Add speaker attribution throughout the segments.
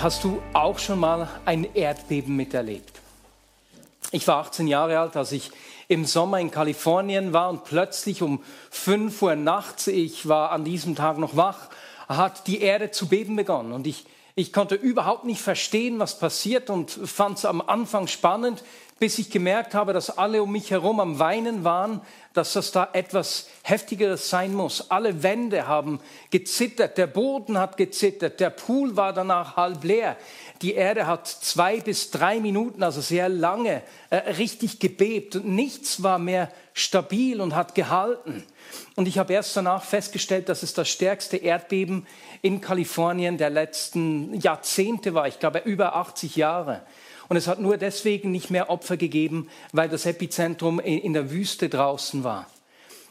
Speaker 1: Hast du auch schon mal ein Erdbeben miterlebt? Ich war 18 Jahre alt, als ich im Sommer in Kalifornien war und plötzlich um 5 Uhr nachts, ich war an diesem Tag noch wach, hat die Erde zu beben begonnen. Und ich, ich konnte überhaupt nicht verstehen, was passiert und fand es am Anfang spannend, bis ich gemerkt habe, dass alle um mich herum am Weinen waren, dass das da etwas Heftigeres sein muss. Alle Wände haben gezittert, der Boden hat gezittert, der Pool war danach halb leer. Die Erde hat zwei bis drei Minuten, also sehr lange, äh, richtig gebebt und nichts war mehr stabil und hat gehalten. Und ich habe erst danach festgestellt, dass es das stärkste Erdbeben in Kalifornien der letzten Jahrzehnte war. Ich glaube, über 80 Jahre. Und es hat nur deswegen nicht mehr Opfer gegeben, weil das Epizentrum in der Wüste draußen war.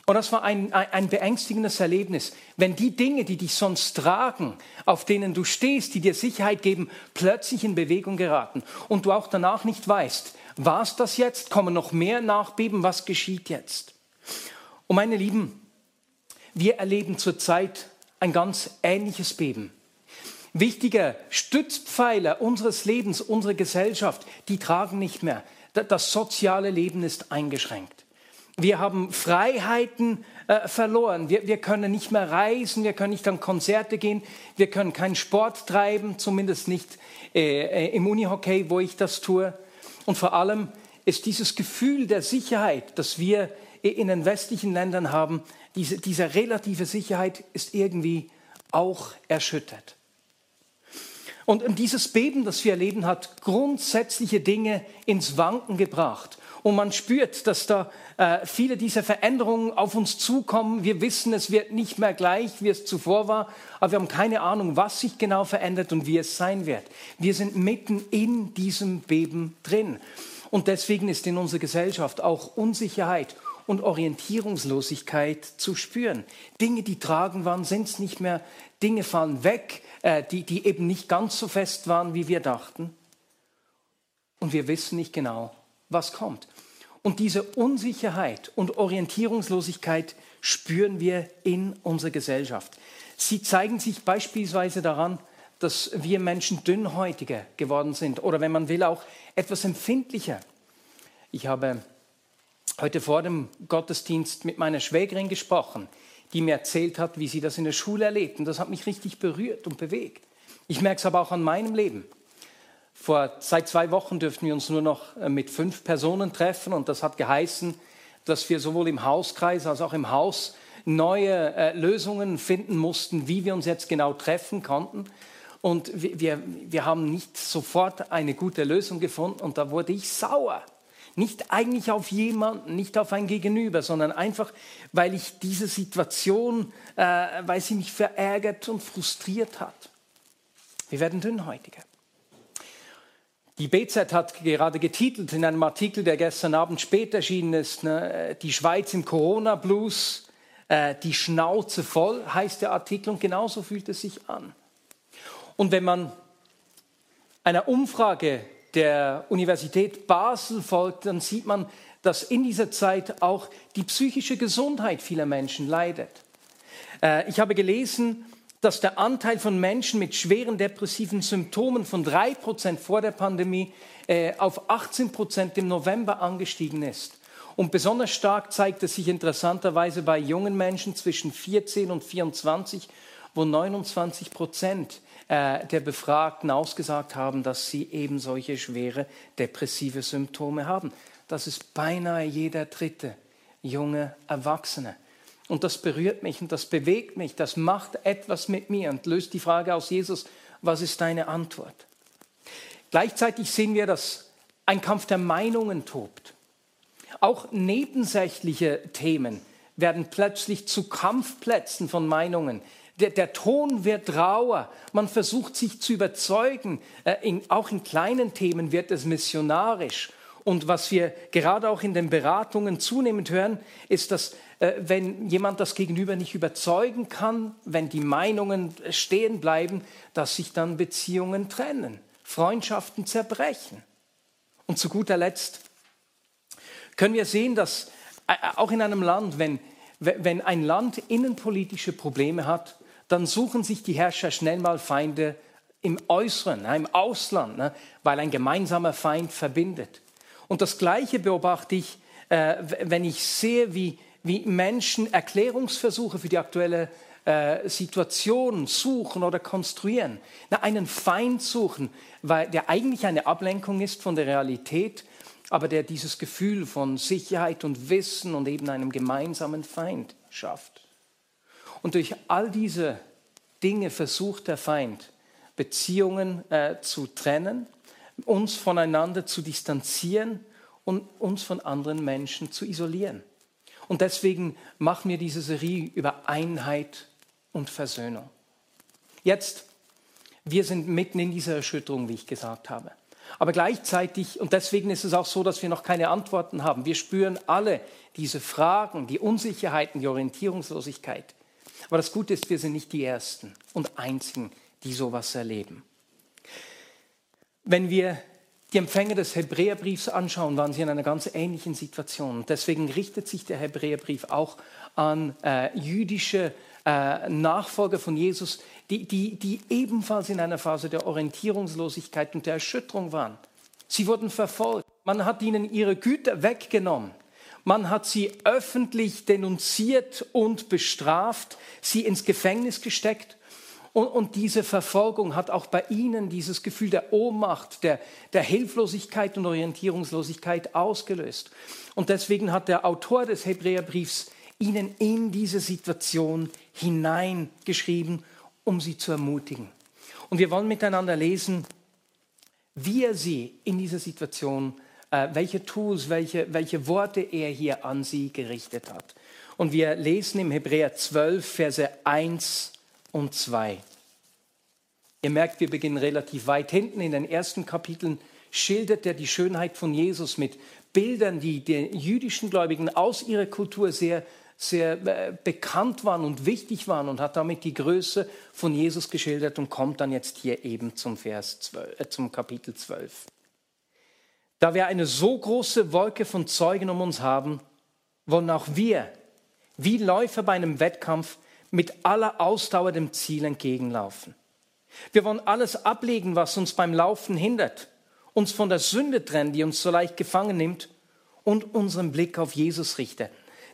Speaker 1: Und das war ein, ein, beängstigendes Erlebnis. Wenn die Dinge, die dich sonst tragen, auf denen du stehst, die dir Sicherheit geben, plötzlich in Bewegung geraten und du auch danach nicht weißt, war es das jetzt? Kommen noch mehr Nachbeben? Was geschieht jetzt? Und meine Lieben, wir erleben zurzeit ein ganz ähnliches Beben wichtige Stützpfeiler unseres Lebens, unserer Gesellschaft, die tragen nicht mehr. Das soziale Leben ist eingeschränkt. Wir haben Freiheiten äh, verloren. Wir, wir können nicht mehr reisen, wir können nicht an Konzerte gehen, wir können keinen Sport treiben, zumindest nicht äh, äh im Unihockey, wo ich das tue. Und vor allem ist dieses Gefühl der Sicherheit, das wir in den westlichen Ländern haben, diese, diese relative Sicherheit ist irgendwie auch erschüttert. Und dieses Beben, das wir erleben, hat grundsätzliche Dinge ins Wanken gebracht. Und man spürt, dass da äh, viele dieser Veränderungen auf uns zukommen. Wir wissen, es wird nicht mehr gleich, wie es zuvor war, aber wir haben keine Ahnung, was sich genau verändert und wie es sein wird. Wir sind mitten in diesem Beben drin. Und deswegen ist in unserer Gesellschaft auch Unsicherheit und Orientierungslosigkeit zu spüren. Dinge, die tragen waren, sind es nicht mehr. Dinge fallen weg, äh, die, die eben nicht ganz so fest waren, wie wir dachten. Und wir wissen nicht genau, was kommt. Und diese Unsicherheit und Orientierungslosigkeit spüren wir in unserer Gesellschaft. Sie zeigen sich beispielsweise daran, dass wir Menschen dünnhäutiger geworden sind oder wenn man will auch etwas empfindlicher. Ich habe heute vor dem Gottesdienst mit meiner Schwägerin gesprochen, die mir erzählt hat, wie sie das in der Schule erlebt. Und das hat mich richtig berührt und bewegt. Ich merke es aber auch an meinem Leben. Vor, seit zwei Wochen dürften wir uns nur noch äh, mit fünf Personen treffen und das hat geheißen, dass wir sowohl im Hauskreis als auch im Haus neue äh, Lösungen finden mussten, wie wir uns jetzt genau treffen konnten. Und wir, wir, haben nicht sofort eine gute Lösung gefunden und da wurde ich sauer. Nicht eigentlich auf jemanden, nicht auf ein Gegenüber, sondern einfach, weil ich diese Situation, äh, weil sie mich verärgert und frustriert hat. Wir werden dünnhäutiger. Die BZ hat gerade getitelt in einem Artikel, der gestern Abend spät erschienen ist, ne, die Schweiz im Corona-Blues, äh, die Schnauze voll heißt der Artikel und genauso fühlt es sich an. Und wenn man einer Umfrage der Universität Basel folgt, dann sieht man, dass in dieser Zeit auch die psychische Gesundheit vieler Menschen leidet. Äh, ich habe gelesen, dass der Anteil von Menschen mit schweren depressiven Symptomen von 3% vor der Pandemie äh, auf 18% im November angestiegen ist. Und besonders stark zeigt es sich interessanterweise bei jungen Menschen zwischen 14 und 24, wo 29 Prozent äh, der Befragten ausgesagt haben, dass sie eben solche schwere depressive Symptome haben. Das ist beinahe jeder dritte junge Erwachsene. Und das berührt mich und das bewegt mich, das macht etwas mit mir und löst die Frage aus Jesus, was ist deine Antwort? Gleichzeitig sehen wir, dass ein Kampf der Meinungen tobt. Auch nebensächliche Themen werden plötzlich zu Kampfplätzen von Meinungen. Der, der Ton wird rauer. Man versucht sich zu überzeugen. Äh, in, auch in kleinen Themen wird es missionarisch. Und was wir gerade auch in den Beratungen zunehmend hören, ist, dass äh, wenn jemand das Gegenüber nicht überzeugen kann, wenn die Meinungen stehen bleiben, dass sich dann Beziehungen trennen, Freundschaften zerbrechen. Und zu guter Letzt können wir sehen, dass äh, auch in einem Land, wenn, wenn ein Land innenpolitische Probleme hat, dann suchen sich die Herrscher schnell mal Feinde im Äußeren, im Ausland, ne, weil ein gemeinsamer Feind verbindet. Und das Gleiche beobachte ich, äh, wenn ich sehe, wie, wie Menschen Erklärungsversuche für die aktuelle äh, Situation suchen oder konstruieren. Na, einen Feind suchen, weil der eigentlich eine Ablenkung ist von der Realität, aber der dieses Gefühl von Sicherheit und Wissen und eben einem gemeinsamen Feind schafft. Und durch all diese Dinge versucht der Feind, Beziehungen äh, zu trennen, uns voneinander zu distanzieren und uns von anderen Menschen zu isolieren. Und deswegen machen wir diese Serie über Einheit und Versöhnung. Jetzt, wir sind mitten in dieser Erschütterung, wie ich gesagt habe. Aber gleichzeitig, und deswegen ist es auch so, dass wir noch keine Antworten haben, wir spüren alle diese Fragen, die Unsicherheiten, die Orientierungslosigkeit. Aber das Gute ist, wir sind nicht die Ersten und Einzigen, die sowas erleben. Wenn wir die Empfänger des Hebräerbriefs anschauen, waren sie in einer ganz ähnlichen Situation. Deswegen richtet sich der Hebräerbrief auch an äh, jüdische äh, Nachfolger von Jesus, die, die, die ebenfalls in einer Phase der Orientierungslosigkeit und der Erschütterung waren. Sie wurden verfolgt. Man hat ihnen ihre Güter weggenommen. Man hat sie öffentlich denunziert und bestraft, sie ins Gefängnis gesteckt. Und, und, diese Verfolgung hat auch bei ihnen dieses Gefühl der Ohnmacht, der, der Hilflosigkeit und Orientierungslosigkeit ausgelöst. Und deswegen hat der Autor des Hebräerbriefs ihnen in diese Situation hineingeschrieben, um sie zu ermutigen. Und wir wollen miteinander lesen, wie er sie in dieser Situation äh, welche Tools, welche, welche Worte er hier an sie gerichtet hat. Und wir lesen im Hebräer 12, Verse 1 und 2. Ihr merkt, wir beginnen relativ weit hinten. In den ersten Kapiteln schildert er die Schönheit von Jesus mit Bildern, die den jüdischen Gläubigen aus ihrer Kultur sehr, sehr äh, bekannt waren und wichtig waren und hat damit die Größe von Jesus geschildert und kommt dann jetzt hier eben zum, Vers 12, äh, zum Kapitel 12. Da wir eine so große Wolke von Zeugen um uns haben, wollen auch wir, wie Läufer bei einem Wettkampf, mit aller Ausdauer dem Ziel entgegenlaufen. Wir wollen alles ablegen, was uns beim Laufen hindert, uns von der Sünde trennen, die uns so leicht gefangen nimmt, und unseren Blick auf Jesus richten,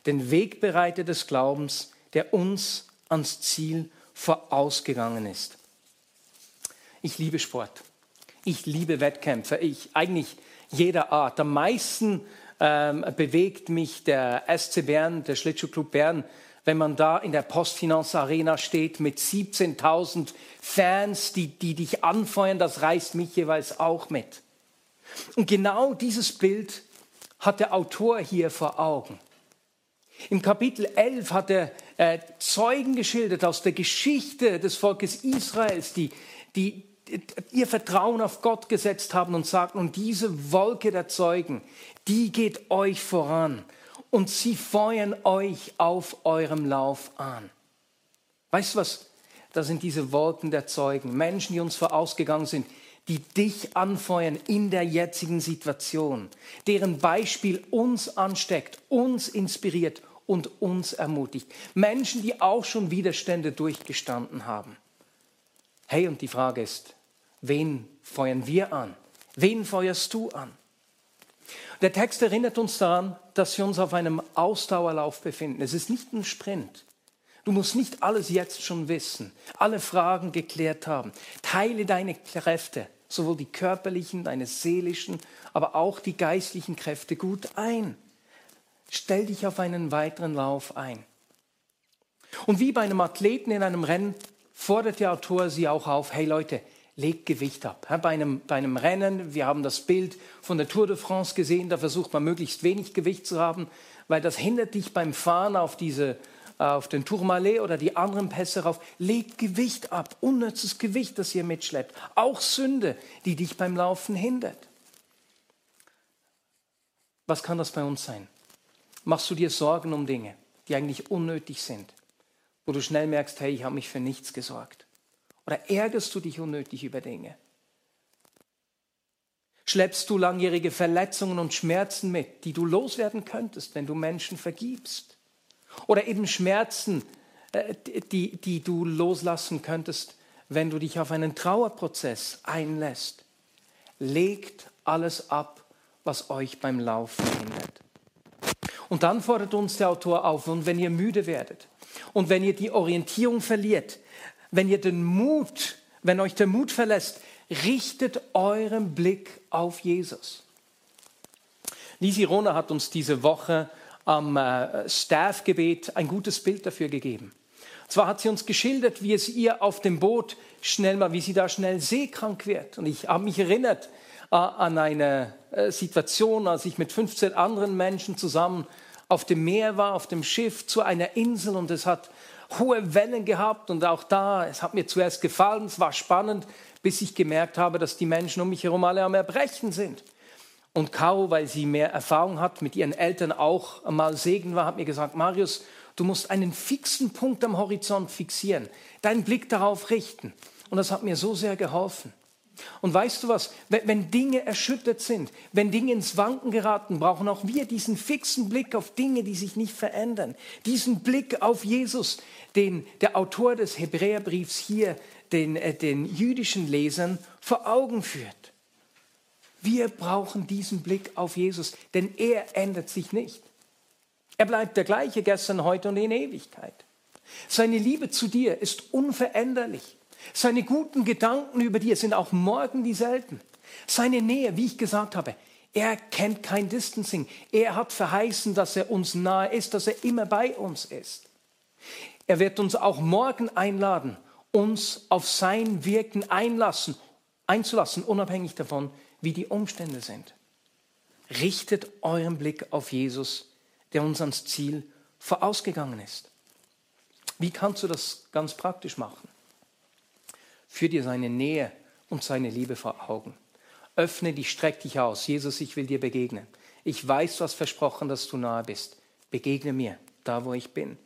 Speaker 1: den Wegbereiter des Glaubens, der uns ans Ziel vorausgegangen ist. Ich liebe Sport. Ich liebe Wettkämpfe. Ich eigentlich jeder Art. Am meisten ähm, bewegt mich der SC Bern, der Schlittschuhclub Bern, wenn man da in der Postfinance Arena steht mit 17.000 Fans, die, die dich anfeuern, das reißt mich jeweils auch mit. Und genau dieses Bild hat der Autor hier vor Augen. Im Kapitel 11 hat er äh, Zeugen geschildert aus der Geschichte des Volkes Israels, die, die, ihr Vertrauen auf Gott gesetzt haben und sagten, und diese Wolke der Zeugen, die geht euch voran und sie feuern euch auf eurem Lauf an. Weißt du was? Das sind diese Wolken der Zeugen, Menschen, die uns vorausgegangen sind, die dich anfeuern in der jetzigen Situation, deren Beispiel uns ansteckt, uns inspiriert und uns ermutigt. Menschen, die auch schon Widerstände durchgestanden haben. Hey, und die Frage ist, wen feuern wir an? Wen feuerst du an? Der Text erinnert uns daran, dass wir uns auf einem Ausdauerlauf befinden. Es ist nicht ein Sprint. Du musst nicht alles jetzt schon wissen, alle Fragen geklärt haben. Teile deine Kräfte, sowohl die körperlichen, deine seelischen, aber auch die geistlichen Kräfte gut ein. Stell dich auf einen weiteren Lauf ein. Und wie bei einem Athleten in einem Rennen fordert der Autor sie auch auf, hey Leute, legt Gewicht ab. Bei einem, bei einem Rennen, wir haben das Bild von der Tour de France gesehen, da versucht man möglichst wenig Gewicht zu haben, weil das hindert dich beim Fahren auf diese, auf den Tourmalet oder die anderen Pässe rauf. Legt Gewicht ab, unnützes Gewicht, das ihr mitschleppt. Auch Sünde, die dich beim Laufen hindert. Was kann das bei uns sein? Machst du dir Sorgen um Dinge, die eigentlich unnötig sind, wo du schnell merkst, hey, ich habe mich für nichts gesorgt? Oder ärgerst du dich unnötig über Dinge? Schleppst du langjährige Verletzungen und Schmerzen mit, die du loswerden könntest, wenn du Menschen vergibst? Oder eben Schmerzen, äh, die, die du loslassen könntest, wenn du dich auf einen Trauerprozess einlässt? Legt alles ab, was euch beim Laufen hindert. Und dann fordert uns der Autor auf, und wenn ihr müde werdet und wenn ihr die Orientierung verliert, wenn ihr den Mut, wenn euch der Mut verlässt, richtet euren Blick auf Jesus. Lisi Rona hat uns diese Woche am äh, Staffgebet ein gutes Bild dafür gegeben. Zwar hat sie uns geschildert, wie es ihr auf dem Boot schnell mal, wie sie da schnell seekrank wird. Und ich habe mich erinnert äh, an eine äh, Situation, als ich mit 15 anderen Menschen zusammen auf dem Meer war, auf dem Schiff zu einer Insel und es hat hohe Wellen gehabt und auch da, es hat mir zuerst gefallen, es war spannend, bis ich gemerkt habe, dass die Menschen um mich herum alle am Erbrechen sind. Und Caro, weil sie mehr Erfahrung hat, mit ihren Eltern auch mal Segen war, hat mir gesagt, Marius, du musst einen fixen Punkt am Horizont fixieren, deinen Blick darauf richten. Und das hat mir so sehr geholfen. Und weißt du was, wenn Dinge erschüttert sind, wenn Dinge ins Wanken geraten, brauchen auch wir diesen fixen Blick auf Dinge, die sich nicht verändern. Diesen Blick auf Jesus, den der Autor des Hebräerbriefs hier den, äh, den jüdischen Lesern vor Augen führt. Wir brauchen diesen Blick auf Jesus, denn er ändert sich nicht. Er bleibt der gleiche gestern, heute und in Ewigkeit. Seine Liebe zu dir ist unveränderlich. Seine guten Gedanken über dir sind auch morgen dieselben. Seine Nähe, wie ich gesagt habe, er kennt kein Distancing. Er hat verheißen, dass er uns nahe ist, dass er immer bei uns ist. Er wird uns auch morgen einladen, uns auf sein Wirken einlassen, einzulassen, unabhängig davon, wie die Umstände sind. Richtet euren Blick auf Jesus, der uns ans Ziel vorausgegangen ist. Wie kannst du das ganz praktisch machen? Führ dir seine Nähe und seine Liebe vor Augen. Öffne dich, streck dich aus. Jesus, ich will dir begegnen. Ich weiß, du hast versprochen, dass du nahe bist. Begegne mir, da wo ich bin.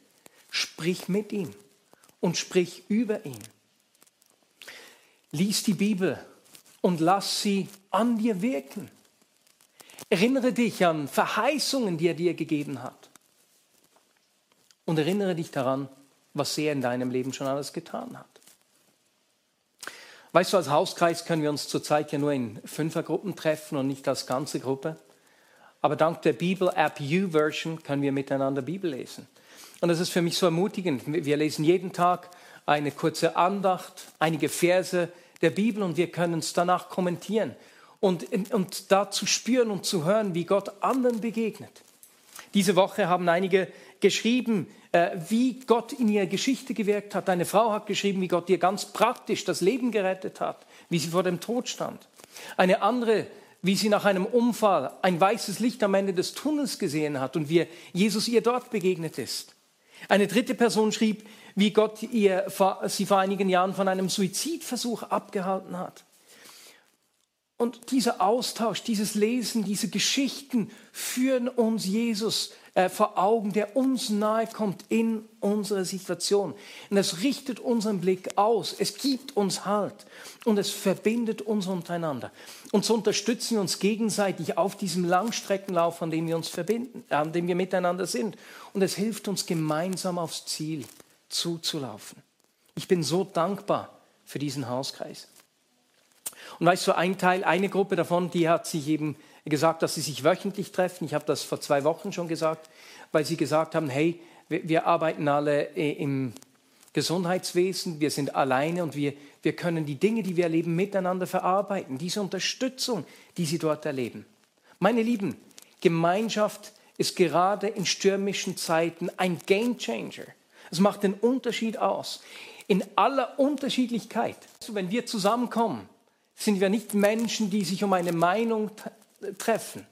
Speaker 1: Sprich mit ihm und sprich über ihn. Lies die Bibel und lass sie an dir wirken. Erinnere dich an Verheißungen, die er dir gegeben hat. Und erinnere dich daran, was er in deinem Leben schon alles getan hat. Weißt du, als Hauskreis können wir uns zurzeit ja nur in Fünfergruppen treffen und nicht als ganze Gruppe. Aber dank der Bibel-App U-Version können wir miteinander Bibel lesen. Und das ist für mich so ermutigend. Wir lesen jeden Tag eine kurze Andacht, einige Verse der Bibel und wir können es danach kommentieren und, und da spüren und zu hören, wie Gott anderen begegnet. Diese Woche haben einige geschrieben, wie Gott in ihrer Geschichte gewirkt hat. Eine Frau hat geschrieben, wie Gott ihr ganz praktisch das Leben gerettet hat, wie sie vor dem Tod stand. Eine andere, wie sie nach einem Unfall ein weißes Licht am Ende des Tunnels gesehen hat und wie Jesus ihr dort begegnet ist. Eine dritte Person schrieb, wie Gott ihr, sie vor einigen Jahren von einem Suizidversuch abgehalten hat. Und dieser Austausch, dieses Lesen, diese Geschichten führen uns Jesus äh, vor Augen, der uns nahe kommt in unserer Situation. Und es richtet unseren Blick aus, es gibt uns Halt und es verbindet uns untereinander. Und so unterstützen wir uns gegenseitig auf diesem Langstreckenlauf, an dem wir uns verbinden, an dem wir miteinander sind. Und es hilft uns gemeinsam aufs Ziel zuzulaufen. Ich bin so dankbar für diesen Hauskreis. Und weißt du, ein Teil, eine Gruppe davon, die hat sich eben gesagt, dass sie sich wöchentlich treffen. Ich habe das vor zwei Wochen schon gesagt, weil sie gesagt haben, hey, wir, wir arbeiten alle äh, im Gesundheitswesen, wir sind alleine und wir, wir können die Dinge, die wir erleben, miteinander verarbeiten. Diese Unterstützung, die sie dort erleben. Meine Lieben, Gemeinschaft ist gerade in stürmischen Zeiten ein Game Changer. Es macht den Unterschied aus. In aller Unterschiedlichkeit. Wenn wir zusammenkommen, sind wir nicht Menschen, die sich um eine Meinung treffen.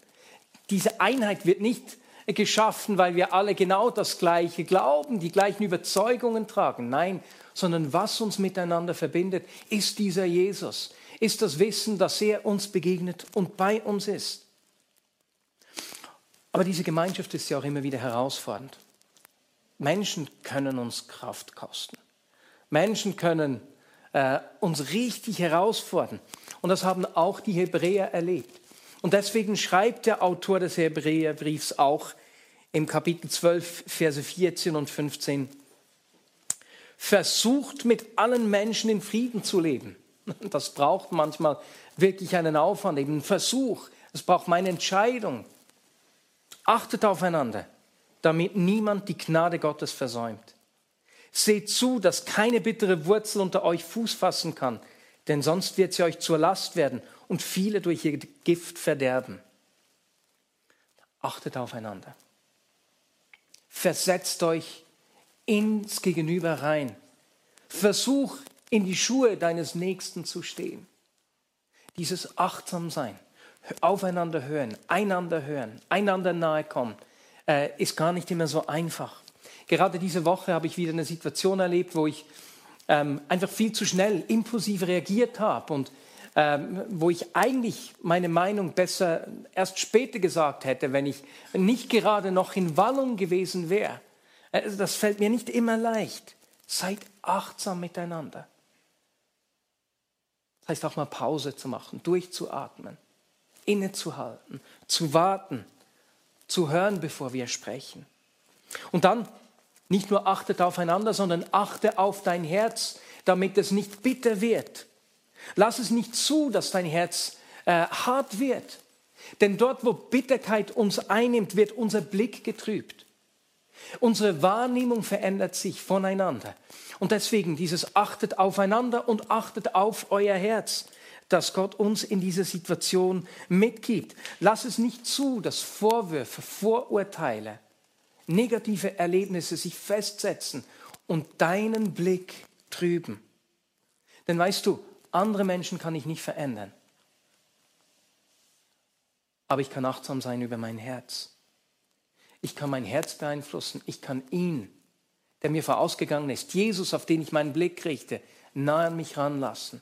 Speaker 1: Diese Einheit wird nicht geschaffen, weil wir alle genau das Gleiche glauben, die gleichen Überzeugungen tragen. Nein, sondern was uns miteinander verbindet, ist dieser Jesus, ist das Wissen, dass er uns begegnet und bei uns ist. Aber diese Gemeinschaft ist ja auch immer wieder herausfordernd. Menschen können uns Kraft kosten. Menschen können äh, uns richtig herausfordern. Und das haben auch die Hebräer erlebt. Und deswegen schreibt der Autor des Hebräerbriefs auch im Kapitel 12, Verse 14 und 15, versucht mit allen Menschen in Frieden zu leben. Das braucht manchmal wirklich einen Aufwand, eben einen Versuch. Es braucht meine Entscheidung. Achtet aufeinander, damit niemand die Gnade Gottes versäumt. Seht zu, dass keine bittere Wurzel unter euch Fuß fassen kann, denn sonst wird sie euch zur Last werden und viele durch ihr Gift verderben. Achtet aufeinander. Versetzt euch ins Gegenüber rein. Versuch in die Schuhe deines Nächsten zu stehen. Dieses Achtsamsein, aufeinander hören, einander hören, einander nahe kommen, äh, ist gar nicht immer so einfach. Gerade diese Woche habe ich wieder eine Situation erlebt, wo ich ähm, einfach viel zu schnell impulsiv reagiert habe und ähm, wo ich eigentlich meine Meinung besser erst später gesagt hätte, wenn ich nicht gerade noch in Wallung gewesen wäre. Also das fällt mir nicht immer leicht. Seid achtsam miteinander. Das heißt auch mal Pause zu machen, durchzuatmen, innezuhalten, zu warten, zu hören, bevor wir sprechen. Und dann nicht nur achtet aufeinander, sondern achte auf dein Herz, damit es nicht bitter wird. Lass es nicht zu, dass dein Herz äh, hart wird. Denn dort, wo Bitterkeit uns einnimmt, wird unser Blick getrübt. Unsere Wahrnehmung verändert sich voneinander. Und deswegen dieses achtet aufeinander und achtet auf euer Herz, das Gott uns in dieser Situation mitgibt. Lass es nicht zu, dass Vorwürfe, Vorurteile, negative Erlebnisse sich festsetzen und deinen Blick trüben. Denn weißt du, andere Menschen kann ich nicht verändern. Aber ich kann achtsam sein über mein Herz. Ich kann mein Herz beeinflussen. Ich kann ihn, der mir vorausgegangen ist, Jesus, auf den ich meinen Blick richte, nahe an mich ranlassen.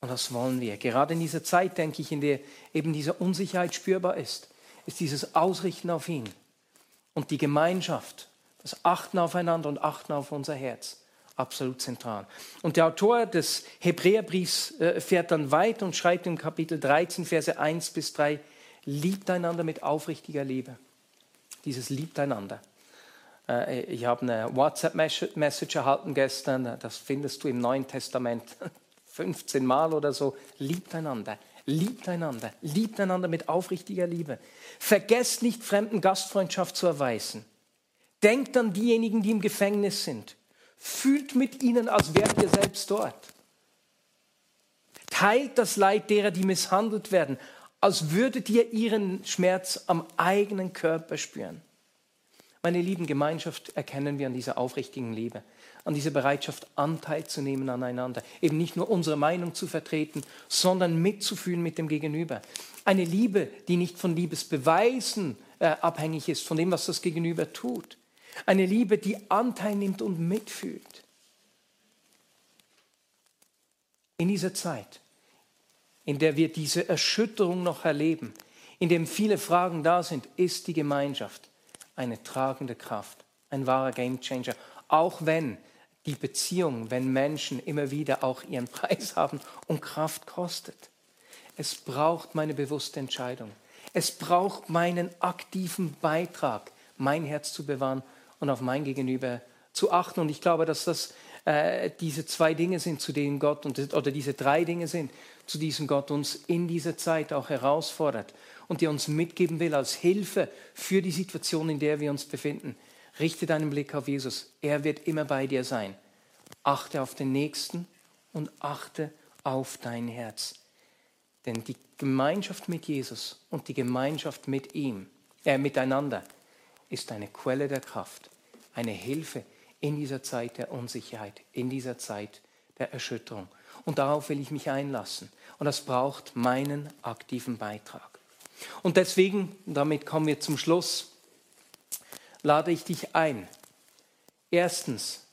Speaker 1: Und das wollen wir. Gerade in dieser Zeit, denke ich, in der eben diese Unsicherheit spürbar ist ist dieses Ausrichten auf ihn und die Gemeinschaft, das Achten aufeinander und Achten auf unser Herz absolut zentral. Und der Autor des Hebräerbriefs äh, fährt dann weiter und schreibt im Kapitel 13, Verse 1 bis 3, liebt einander mit aufrichtiger Liebe. Dieses liebt einander. Äh, ich habe eine WhatsApp-Message erhalten gestern, das findest du im Neuen Testament 15 Mal oder so. Liebt einander. Liebt einander, liebt einander mit aufrichtiger Liebe. Vergesst nicht, fremden Gastfreundschaft zu erweisen. Denkt an diejenigen, die im Gefängnis sind. Fühlt mit ihnen, als wärt ihr selbst dort. Teilt das Leid derer, die misshandelt werden, als würdet ihr ihren Schmerz am eigenen Körper spüren. Meine lieben Gemeinschaft erkennen wir an dieser aufrichtigen Liebe an dieser Bereitschaft Anteil zu nehmen aneinander. Eben nicht nur unsere Meinung zu vertreten, sondern mitzufühlen mit dem Gegenüber. Eine Liebe, die nicht von Liebesbeweisen äh, abhängig ist, von dem, was das Gegenüber tut. Eine Liebe, die Anteil nimmt und mitfühlt. In dieser Zeit, in der wir diese Erschütterung noch erleben, in dem viele Fragen da sind, ist die Gemeinschaft eine tragende Kraft, ein wahrer Gamechanger. Auch wenn die Beziehung, wenn Menschen immer wieder auch ihren Preis haben und Kraft kostet. Es braucht meine bewusste Entscheidung. Es braucht meinen aktiven Beitrag, mein Herz zu bewahren und auf mein Gegenüber zu achten. Und ich glaube, dass das äh, diese zwei Dinge sind, zu denen Gott und, oder diese drei Dinge sind, zu denen Gott uns in dieser Zeit auch herausfordert und die uns mitgeben will als Hilfe für die Situation, in der wir uns befinden. Richte deinen Blick auf Jesus. Er wird immer bei dir sein. Achte auf den Nächsten und achte auf dein Herz. Denn die Gemeinschaft mit Jesus und die Gemeinschaft mit ihm, äh, miteinander, ist eine Quelle der Kraft, eine Hilfe in dieser Zeit der Unsicherheit, in dieser Zeit der Erschütterung. Und darauf will ich mich einlassen. Und das braucht meinen aktiven Beitrag. Und deswegen, damit kommen wir zum Schluss, lade ich dich ein. Erstens,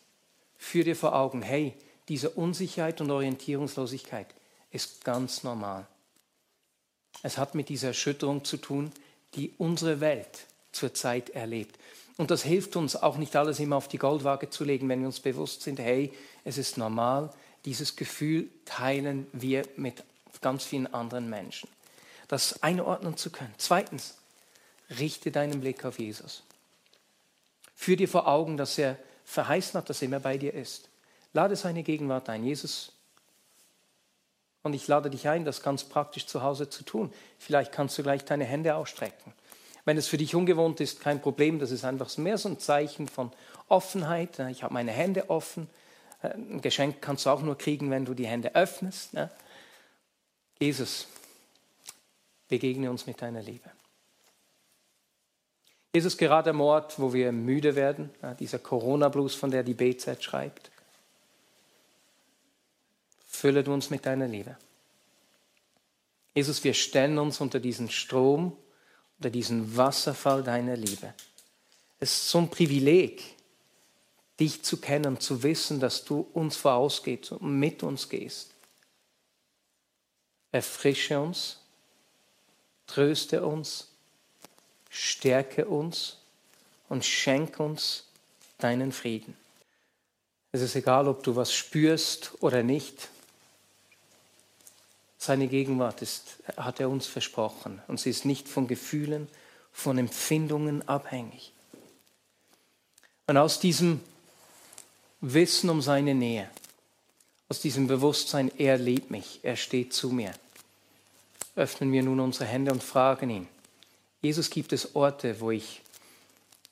Speaker 1: führ dir vor Augen, hey, diese Unsicherheit und Orientierungslosigkeit ist ganz normal. Es hat mit dieser Erschütterung zu tun, die unsere Welt zurzeit erlebt. Und das hilft uns auch nicht alles immer auf die Goldwaage zu legen, wenn wir uns bewusst sind, hey, es ist normal, dieses Gefühl teilen wir mit ganz vielen anderen Menschen. Das einordnen zu können. Zweitens, richte deinen Blick auf Jesus. Führ dir vor Augen, dass er verheißen hat, dass er immer bei dir ist. Lade seine Gegenwart ein. Jesus, und ich lade dich ein, das ganz praktisch zu Hause zu tun. Vielleicht kannst du gleich deine Hände ausstrecken. Wenn es für dich ungewohnt ist, kein Problem. Das ist einfach mehr so ein Zeichen von Offenheit. Ich habe meine Hände offen. Ein Geschenk kannst du auch nur kriegen, wenn du die Hände öffnest. Jesus, begegne uns mit deiner Liebe. Jesus, gerade am Ort, wo wir müde werden, dieser Corona-Blues, von der die BZ schreibt, fülle du uns mit deiner Liebe. Jesus, wir stellen uns unter diesen Strom, unter diesen Wasserfall deiner Liebe. Es ist so ein Privileg, dich zu kennen, zu wissen, dass du uns vorausgehst und mit uns gehst. Erfrische uns, tröste uns, stärke uns und schenke uns deinen Frieden. Es ist egal, ob du was spürst oder nicht. Seine Gegenwart ist, hat er uns versprochen und sie ist nicht von Gefühlen, von Empfindungen abhängig. Und aus diesem Wissen um seine Nähe, aus diesem Bewusstsein, er liebt mich, er steht zu mir, öffnen wir nun unsere Hände und fragen ihn, Jesus, gibt es Orte, wo ich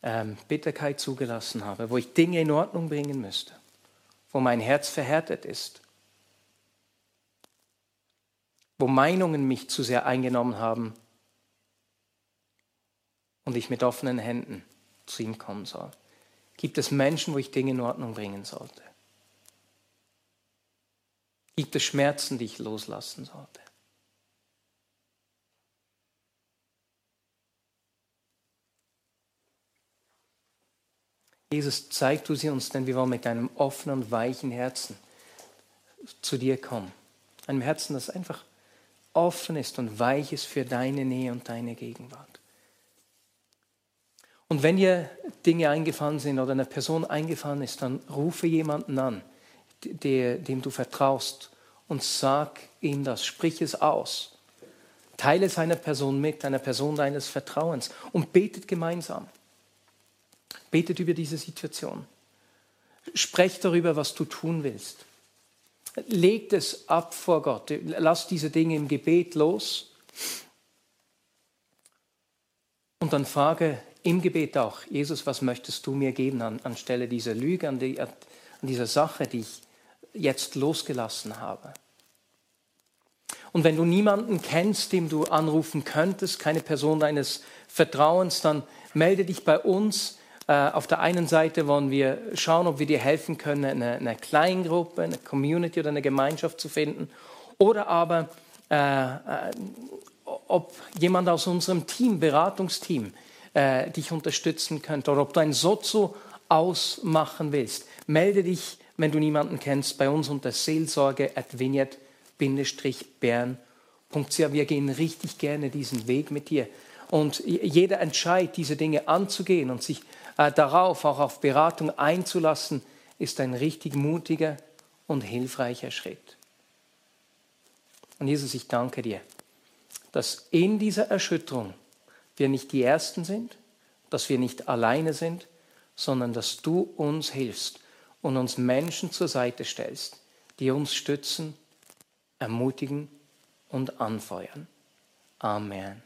Speaker 1: ähm, Bitterkeit zugelassen habe, wo ich Dinge in Ordnung bringen müsste, wo mein Herz verhärtet ist, wo Meinungen mich zu sehr eingenommen haben und ich mit offenen Händen zu ihm kommen soll. Gibt es Menschen, wo ich Dinge in Ordnung bringen sollte? Gibt es Schmerzen, die ich loslassen sollte? Jesus, zeig du sie uns, denn wir wollen mit einem offenen weichen Herzen zu dir kommen. Einem Herzen, das einfach offen ist und weich ist für deine Nähe und deine Gegenwart. Und wenn dir Dinge eingefallen sind oder eine Person eingefallen ist, dann rufe jemanden an, der, dem du vertraust und sag ihm das, sprich es aus. Teile es einer Person mit, einer Person deines Vertrauens und betet gemeinsam. Betet über diese Situation. Sprecht darüber, was du tun willst. Legt es ab vor Gott. Lass diese Dinge im Gebet los. Und dann frage im Gebet auch, Jesus, was möchtest du mir geben an, anstelle dieser Lüge, an, die, an dieser Sache, die ich jetzt losgelassen habe? Und wenn du niemanden kennst, dem du anrufen könntest, keine Person deines Vertrauens, dann melde dich bei uns. Äh, auf der einen Seite wollen wir schauen, ob wir dir helfen können, eine, eine Kleingruppe, eine Community oder eine Gemeinschaft zu finden. Oder aber, äh, äh, ob jemand aus unserem Team, Beratungsteam, äh, dich unterstützen könnte. Oder ob du ein Sozo ausmachen willst. Melde dich, wenn du niemanden kennst, bei uns unter seelsorge at bernch Wir gehen richtig gerne diesen Weg mit dir. Und jeder Entscheid, diese Dinge anzugehen und sich äh, darauf, auch auf Beratung einzulassen, ist ein richtig mutiger und hilfreicher Schritt. Und Jesus, ich danke dir, dass in dieser Erschütterung wir nicht die Ersten sind, dass wir nicht alleine sind, sondern dass du uns hilfst und uns Menschen zur Seite stellst, die uns stützen, ermutigen und anfeuern. Amen.